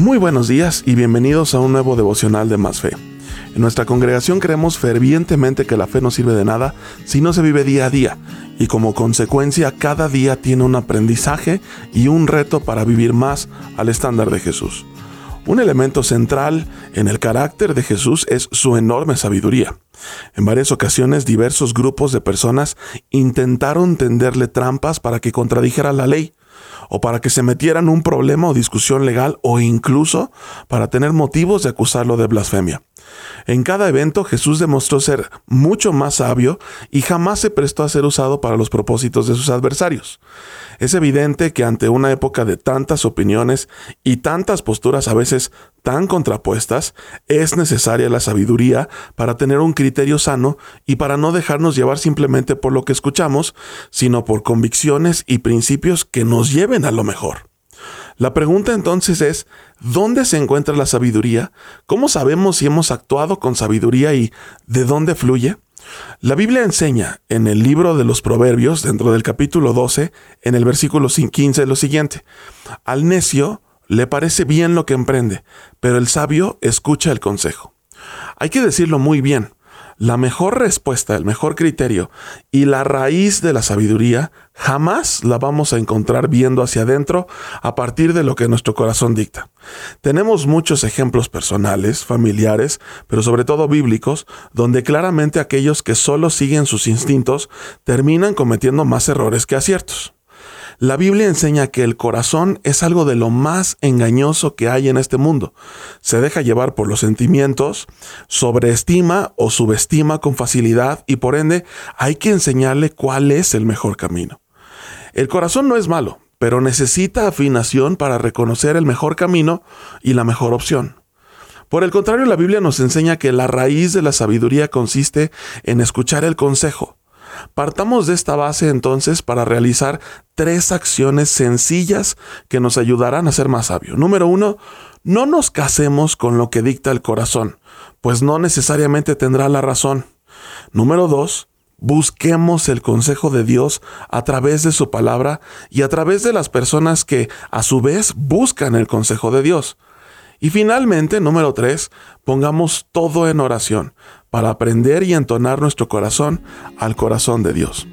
Muy buenos días y bienvenidos a un nuevo devocional de Más Fe. En nuestra congregación creemos fervientemente que la fe no sirve de nada si no se vive día a día y como consecuencia cada día tiene un aprendizaje y un reto para vivir más al estándar de Jesús. Un elemento central en el carácter de Jesús es su enorme sabiduría. En varias ocasiones diversos grupos de personas intentaron tenderle trampas para que contradijera la ley, o para que se metiera en un problema o discusión legal o incluso para tener motivos de acusarlo de blasfemia. En cada evento Jesús demostró ser mucho más sabio y jamás se prestó a ser usado para los propósitos de sus adversarios. Es evidente que ante una época de tantas opiniones y tantas posturas a veces tan contrapuestas, es necesaria la sabiduría para tener un criterio sano y para no dejarnos llevar simplemente por lo que escuchamos, sino por convicciones y principios que nos lleven a lo mejor. La pregunta entonces es, ¿dónde se encuentra la sabiduría? ¿Cómo sabemos si hemos actuado con sabiduría y de dónde fluye? La Biblia enseña en el libro de los Proverbios, dentro del capítulo 12, en el versículo 15, lo siguiente. Al necio le parece bien lo que emprende, pero el sabio escucha el consejo. Hay que decirlo muy bien. La mejor respuesta, el mejor criterio y la raíz de la sabiduría jamás la vamos a encontrar viendo hacia adentro a partir de lo que nuestro corazón dicta. Tenemos muchos ejemplos personales, familiares, pero sobre todo bíblicos, donde claramente aquellos que solo siguen sus instintos terminan cometiendo más errores que aciertos. La Biblia enseña que el corazón es algo de lo más engañoso que hay en este mundo. Se deja llevar por los sentimientos, sobreestima o subestima con facilidad y por ende hay que enseñarle cuál es el mejor camino. El corazón no es malo, pero necesita afinación para reconocer el mejor camino y la mejor opción. Por el contrario, la Biblia nos enseña que la raíz de la sabiduría consiste en escuchar el consejo, Partamos de esta base entonces para realizar tres acciones sencillas que nos ayudarán a ser más sabios. Número uno, no nos casemos con lo que dicta el corazón, pues no necesariamente tendrá la razón. Número dos, busquemos el consejo de Dios a través de su palabra y a través de las personas que a su vez buscan el consejo de Dios. Y finalmente, número tres, pongamos todo en oración para aprender y entonar nuestro corazón al corazón de Dios.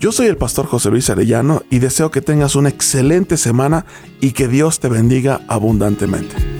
Yo soy el pastor José Luis Arellano y deseo que tengas una excelente semana y que Dios te bendiga abundantemente.